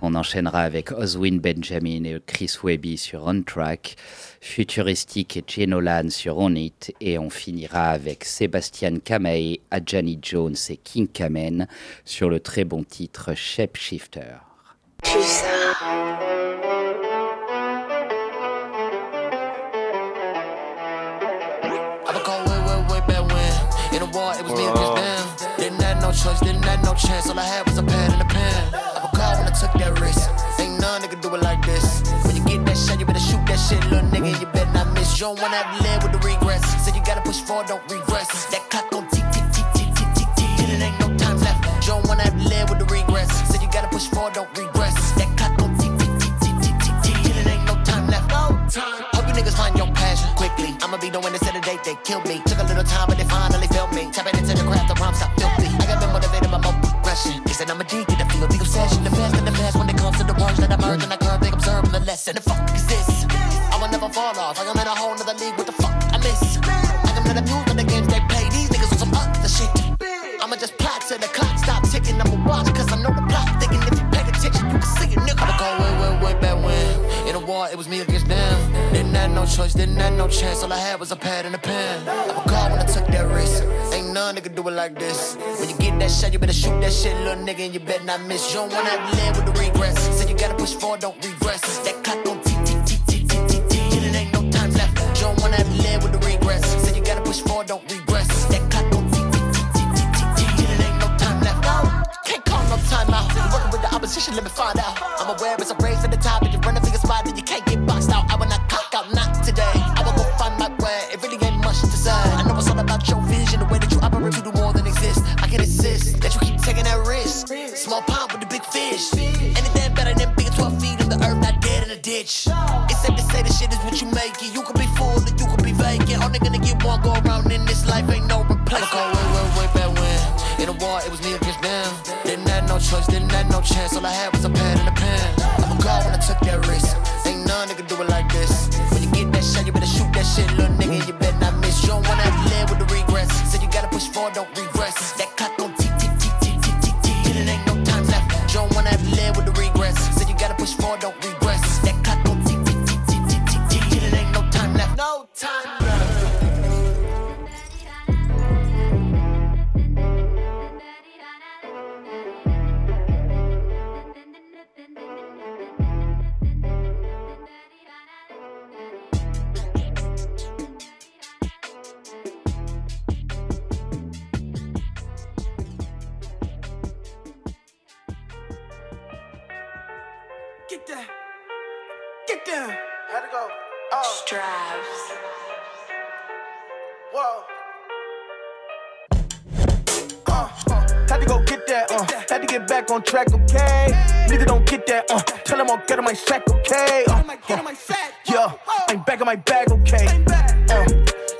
On enchaînera avec Oswin Benjamin et Chris Webby sur On Track, Futuristic et Genolan sur On It, et on finira avec Sébastien Kamei, Adjani Jones et King Kamen sur le très bon titre Shapeshifter. I War, it was me against them. Didn't have no choice, didn't have no chance. All I had was a pad and a pen. I recall when I took that risk. Ain't none nigga do it like this. When you get that shot, you better shoot that shit, little nigga. You better not miss. You don't wanna have to live with the regrets. So you gotta push forward, don't regress. That clock gon' tick, tick, tick, tick, tick, tick, tick. Till it ain't no time left. You don't wanna have to live with the regrets. So you gotta push forward, don't regress. That clock gon' tick, tick, tick, tick, tick, tick, tick. Till it ain't no time left. No time. Hope you niggas find your passion quickly. I'ma be the one that said the date they killed me. Took a little time, but they finally I'm a D, get the feel, the obsession. The best in the past when it comes to the words that I merge and I curve, they observe the lesson. The fuck is this? I'ma never fall off. I am in a whole nother league. What the fuck I miss? I am not amused by the games they play. These niggas on some other shit. I'ma just plot till the clock stop ticking. I'ma watch cause I know the plot. Thinking if you pay attention, you can see it, nigga. I'ma go way, way, way back when. In a war, it was me against them. Didn't have no choice, didn't have no chance. All I had was a pad and a pen. I recall when I took that risk. None nigga do it like this. When you get that shot, you better shoot that shit, little nigga, and you better not miss. You don't wanna have to live with the regrets. So you gotta push forward, don't regress. That clock gon' tick, tick, tick, tick, tick, tick, tick. It ain't no time left. You don't wanna have to live with the regrets. So you gotta push forward, don't regress. That clock gon' tick, tick, tick, tick, tick, tick, tick, it ain't no time left. Can't call no time out. Working with the opposition, let me find out. I'm aware it's a race for the top. If you run a finger spot, then you can't fish. Anything better than being 12 feet in the earth, not dead in a ditch. It's safe to say the shit is what you make it. You could be full or you could be vacant. Only gonna get one go around in this life, ain't no replacement. I'ma way, way, way back when. In a war, it was me against them. Didn't have no choice, didn't have no chance. All I had was a pad and a on track, okay? Nigga don't get that, uh, tell him I'll get on my sack, okay? Uh, uh, yeah, I'm back in my bag, okay? Uh,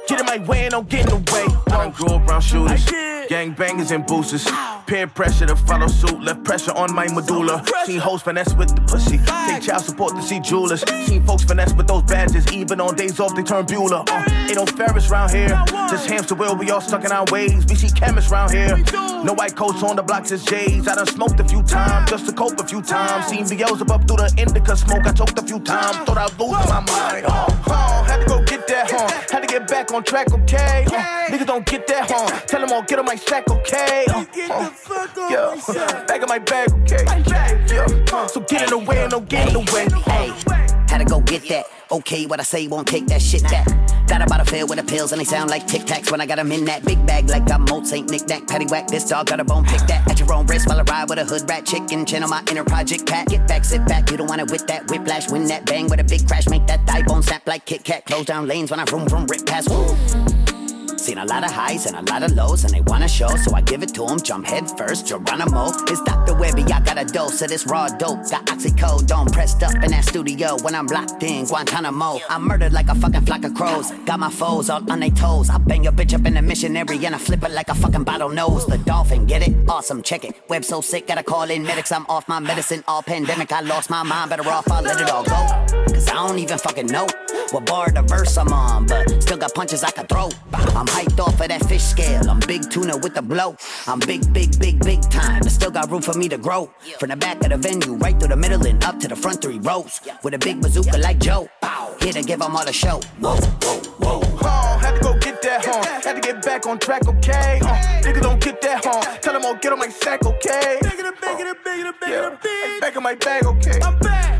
get in my way and don't get in the way. I don't grow around shooters, gang bangers and boosters. Peer pressure to follow suit, left pressure on my medulla. Seen hoes finesse with the pussy, take child support to see jewelers. Seen folks finesse with those badges, even on days off they turn Bueller. Uh, ain't no Ferris round here, just hamster wheel, we all stuck in our ways. We see chemists round here, no white coats on the blocks as J's. I done smoked a few times, just to cope a few times. Seen Beelzebub through the indica smoke, I choked a few times, thought I was losing my mind. Uh, uh, had to go get that, huh? Had to get back on track, okay? Uh, niggas don't get that, huh? Tell them I'll get on my sack, okay? Uh, uh, yeah, back in my bag, okay? Yeah, uh, so get in the way and don't get in the way. Hey, had to go get that. Okay, what I say won't take that shit back. Got about a fill with the pills and they sound like tic tacs when I got 'em in that big bag like I'm Moat Saint Nick Nack Patty Whack. This dog got a bone pick that at your own wrist while I ride with a hood rat chicken on my inner project pat. Get back, sit back, you don't want it with that whiplash. Win that bang with a big crash, make that thigh bone snap like Kit Kat. Close down lanes when I vroom vroom rip past. Woo. Seen a lot of highs and a lot of lows, and they wanna show, so I give it to 'em. Jump head first, Geronimo. It's Dr. Webby, I got a dose of this raw dope. Got oxycodone pressed up in that studio when I'm locked in Guantanamo. I'm murdered like a fucking flock of crows. Got my foes all on their toes. I bang your bitch up in the missionary, and I flip it like a fucking bottle nose. The dolphin, get it? Awesome, check it. Web so sick, gotta call in medics. I'm off my medicine, all pandemic. I lost my mind, better off, I let it all go. Cause I don't even fucking know what bar the verse I'm on, but still got punches I can throw. I'm hyped off of that fish scale. I'm big tuna with the blow. I'm big, big, big, big time. But still got room for me to grow. From the back of the venue, right through the middle and up to the front three rows. With a big bazooka like Joe. Here to give 'em all a show. Whoa, whoa, whoa. Uh, had to go get that, huh? Had to get back on track, okay? Uh, niggas don't get that, huh? Tell them I'll get on my sack, okay? Yeah, I'm back in my bag, okay? I'm back.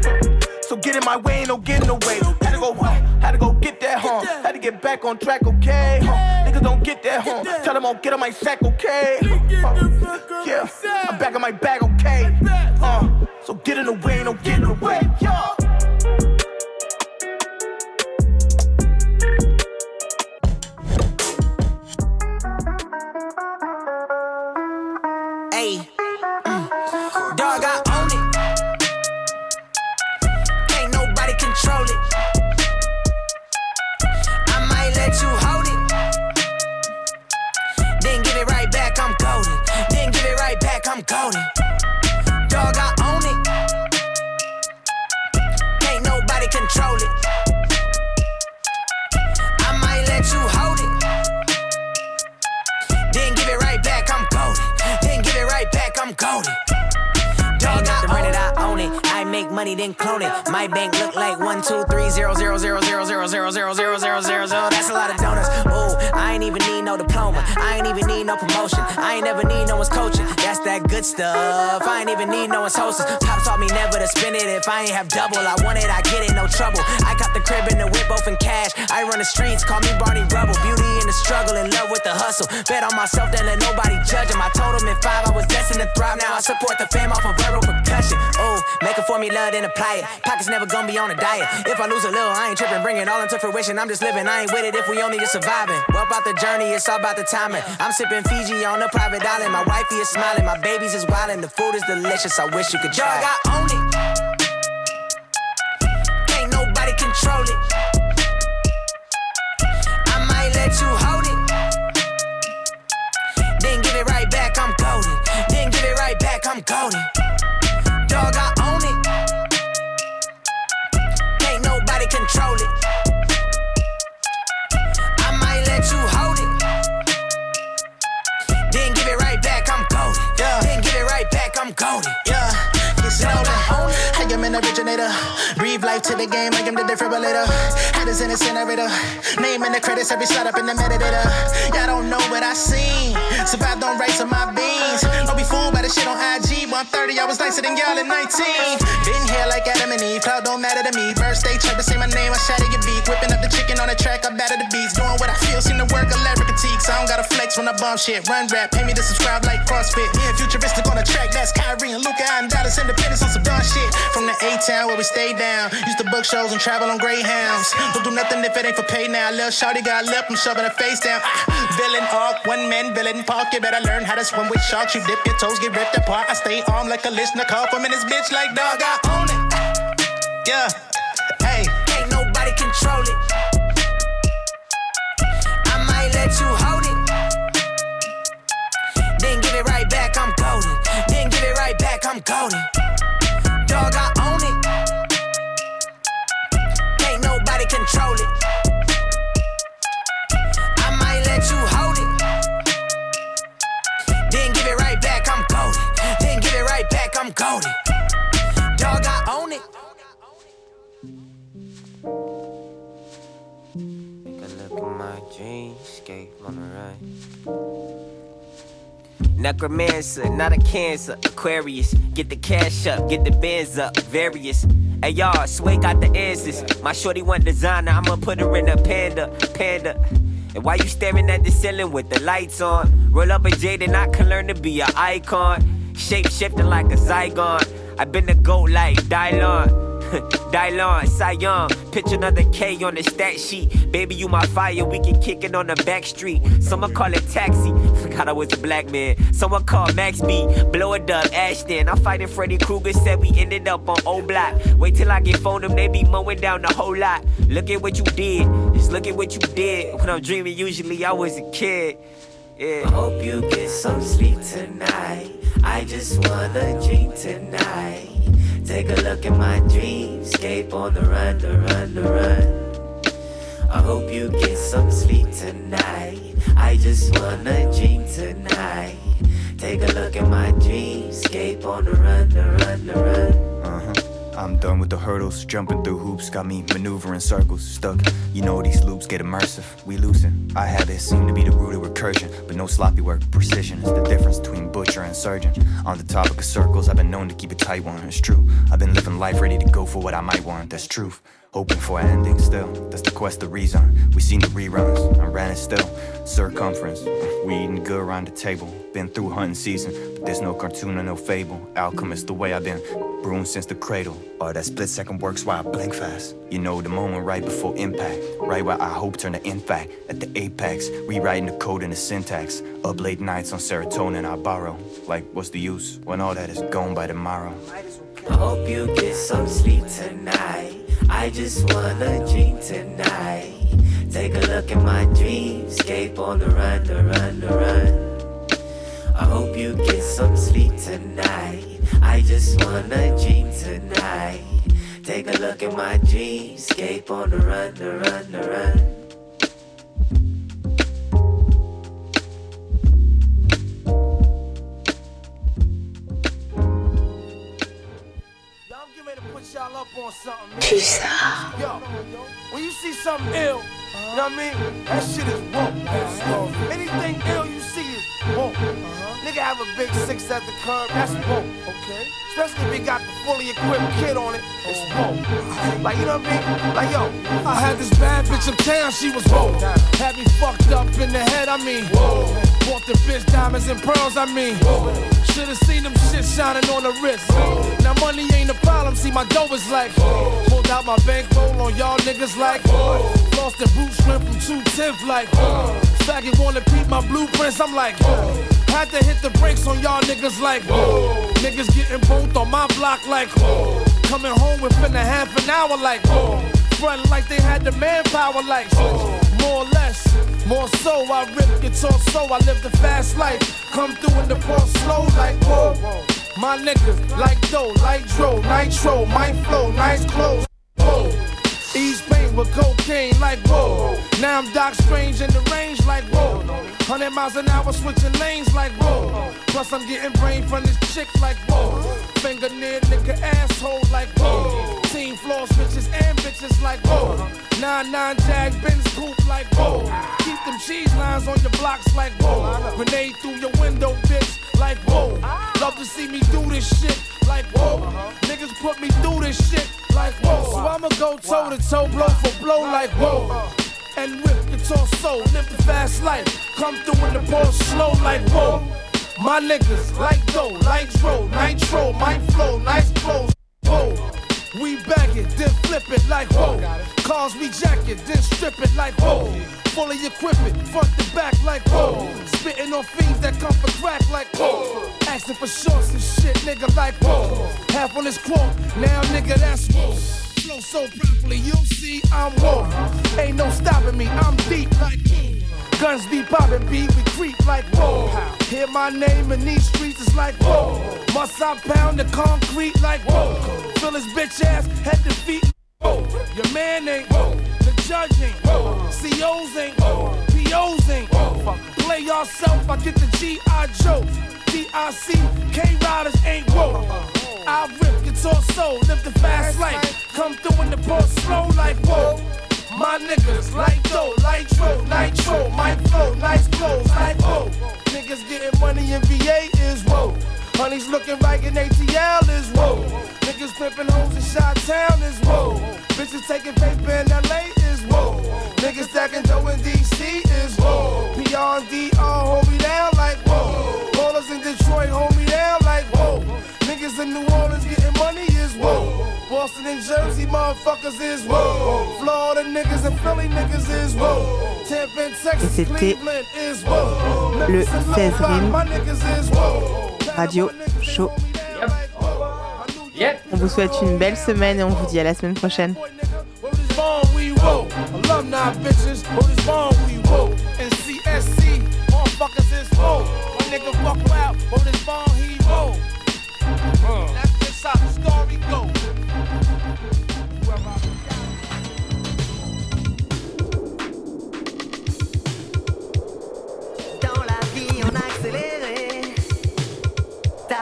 So get in my way, ain't no getting away. Had to go, had to go get that, huh? Had to get back on track, okay? Huh? Niggas don't get that, huh? Tell them I'll get on my sack, okay? Uh, yeah, I'm back in my bag, okay? Uh, so get in the way, ain't no getting away. Money, then clone it. My bank look like one, two, three, zero, zero, zero, zero, zero, zero, zero, zero, zero, zero, zero. That's a lot of donuts. Ooh, I ain't even need no diploma. I ain't even need no promotion. I ain't never need no one's coaching. That's that good stuff. I ain't even need no one's hosting. Pop taught me never to spend it if I ain't have double. I want it, I get it, no trouble. I got the crib and the whip both in cash. I run the streets, call me Barney Rubble. Beauty in the struggle, in love with the hustle. Bet on myself, then let nobody judge him. I told him in five I was destined to thrive. Now I support the fam off of verbal percussion. Oh, make a then apply it. Pockets never gonna be on a diet. If I lose a little, I ain't tripping. Bring it all into fruition. I'm just living. I ain't with it if we only just surviving. What about the journey? It's all about the timing. I'm sipping Fiji on a private island. My wifey is smiling. My babies is wildin'. The food is delicious. I wish you could try. Dog, I own it. Can't nobody control it. I might let you hold it. Then give it right back, I'm golden. Then give it right back, I'm golden. An originator. Breathe life to the game, like I am the defibrillator. Head is an incinerator. Name in the credits, every slide up in the metadata. Y'all don't know what I seen. Survived on rice on my beans. Don't be fooled by the shit on IG. But I'm 30, I was nicer than y'all at 19. Been here like Adam and Eve. Cloud don't matter to me. Birthday trip, say my name, I shatter your beat. Whipping up the chicken on the track, I batter the beats. Doing what I feel, seem to work, elaborate critiques. I don't gotta flex when I bump shit. Run rap, pay me to subscribe like CrossFit. Me and futuristic on the track, that's A-Town where we stay down. Used to book shows and travel on Greyhounds. Don't do nothing if it ain't for pay now. Lil' Shorty got lip, I'm shoving her face down. Ah, villain arc, one man villain park. You better learn how to swim with sharks. You dip your toes, get ripped apart. I stay armed like a listener. Call in this bitch like dog. I own it. Yeah. Hey. Ain't nobody control it. I might let you hold it. Then give it right back, I'm golden. Then give it right back, I'm golden. My dreamscape on the right. Necromancer, not a cancer. Aquarius, get the cash up, get the bands up. Various. Hey y'all, Sway got the answers. My shorty want designer, I'ma put her in a panda, panda. And why you staring at the ceiling with the lights on? Roll up a then I can learn to be an icon. Shape shifting like a Zygon. i been the goat like Dylon. Dylon, Cy Young, pitch another K on the stat sheet. Baby, you my fire, we can kick it on the back street. Someone call it taxi, forgot I was a black man. Someone call Max B, blow it up, Ashton. I'm fighting Freddy Krueger, said we ended up on O Block. Wait till I get phone them, they be mowing down the whole lot. Look at what you did, just look at what you did. When I'm dreaming, usually I was a kid. Yeah. Hope you get some sleep tonight. I just wanna dream tonight. Take a look at my dreamscape on the run, the run, the run. I hope you get some sleep tonight. I just wanna dream tonight. Take a look at my dreamscape on the run, the run, the run. I'm done with the hurdles, jumping through hoops, got me maneuvering circles, stuck. You know these loops get immersive, we losing. I habits seem to be the root of recursion, but no sloppy work. Precision is the difference between butcher and surgeon. On the topic of circles, I've been known to keep it tight one. It's true. I've been living life ready to go for what I might want. That's truth. Hoping for an ending still. That's the quest, the reason. We seen the reruns. I'm running still. Circumference. We eating good around the table. Been through hunting season, but there's no cartoon or no fable. Alchemist the way I've been brewing since the cradle. Or that split second works while I blink fast. You know the moment right before impact. Right where I hope turn to impact. At the apex, rewriting the code and the syntax. Up late nights on serotonin I borrow. Like what's the use when all that is gone by tomorrow? I hope you get some sleep tonight. I just wanna dream tonight. Take a look at my dreamscape on the run, the run, the run. I hope you get some sleep tonight. I just wanna dream tonight. Take a look at my dreamscape on the run, the run, the run. On something, man. Yo, when you see something ill, you know what I mean? That shit is woke. Anything ill you see is woke. Nigga have a big six at the curb, that's woke. Okay. Especially if he got the fully equipped kid on it, it's woke. Like, you know what I mean? Like, yo, I had this bad bitch uptown, she was woke. Had me fucked up in the head, I mean. Bought the bitch diamonds and pearls, I mean. Should've seen them shit shining on the wrist. Now money ain't a problem, see my dough is like. Pulled out my bankroll on y'all niggas like. Lost the boot shrimp from 210 like. Faggot wanna peep my blueprints, I'm like. Had to hit the brakes on y'all niggas like. Niggas getting both on my block like. Coming home within a half an hour like. Front like they had the manpower like. More or less, more so. I rip guitar so I live the fast life. Come through in the ball slow like whoa. My niggas like dough, like dro, nitro, my flow, nice clothes. Whoa. East pain with cocaine like whoa. Now I'm Doc Strange in the range like whoa. 100 miles an hour switching lanes like whoa. Plus I'm getting brain from this chick like whoa. Finger near nigga asshole like whoa. Floor switches and bitches like whoa. Nine nine jag Benz coupe like whoa. Keep them cheese lines on your blocks like whoa. Grenade through your window, bitch like whoa. Love to see me do this shit like whoa. Niggas put me through this shit like whoa. So I'ma go toe to toe, blow for blow like whoa. And rip guitar soul, live the fast life. Come through in the ball slow like whoa. My niggas like dough, like dro, nitro, my flow, nice clothes. Whoa. We bag it, then flip it like whoa. Cars we jack it, then strip it like whoa. Fully equip it, front to back like whoa. Spitting on fiends that come for crack like whoa. Asking for shorts and shit, nigga like whoa. Half on this quote, now nigga that's whoa. Flow so properly, you'll see I'm whoa. Ain't no stopping me, I'm deep like whoa. Guns be popping, beat we creep like whoa. Hear my name in these streets, it's like whoa. Must I pound the concrete like whoa? Fill his bitch ass, head to feet. Whoa. Your man ain't whoa. The judge ain't whoa. COs ain't whoa. POs ain't whoa. Play yourself, I get the G.I. Joe. D.I.C. K-Riders ain't whoa. I rip guitar soul, live the fast life. Come through in the ball slow like whoa. My niggas like dough, like tro, nitro, my flow, nice clothes, like whoa. Niggas getting money in VA is whoa. Honey's looking right in ATL is whoa. Niggas flipping hoes in Shot Town is whoa. Bitches taking paper in LA is whoa. Niggas stacking dough in DC is whoa. And DR uh, hold me down like whoa. Ballers in Detroit hold me down like whoa. Niggas in New Boston and Jersey motherfuckers is whoa. Florida niggas and Philly niggas is whoa. Tampa and Texas, c'était Cleveland is whoa. le 16 rime My niggas is whoa. Radio Show. On vous souhaite une belle semaine et on vous dit à la semaine prochaine. nigga fuck he. That's just how the story goes.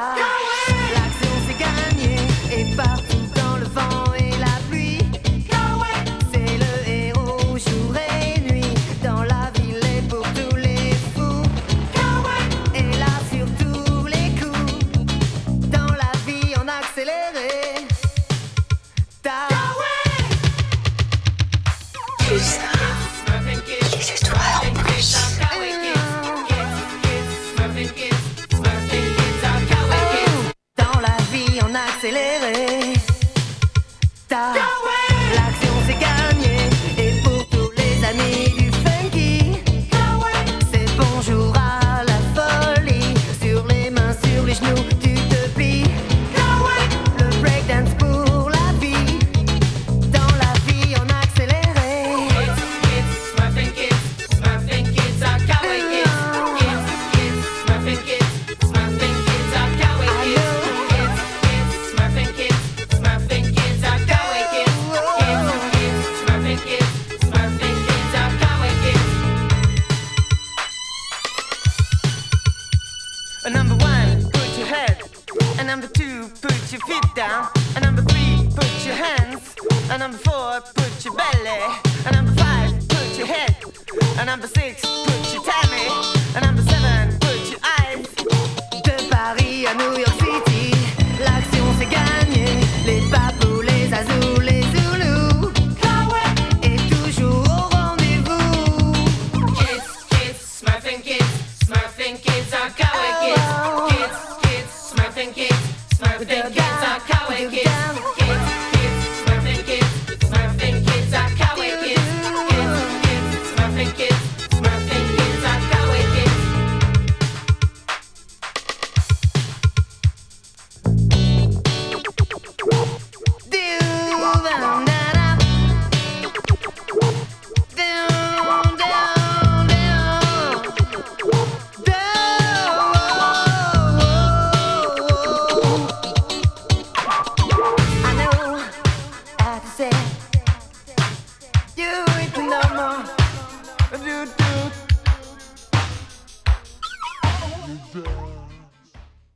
Ta- L'action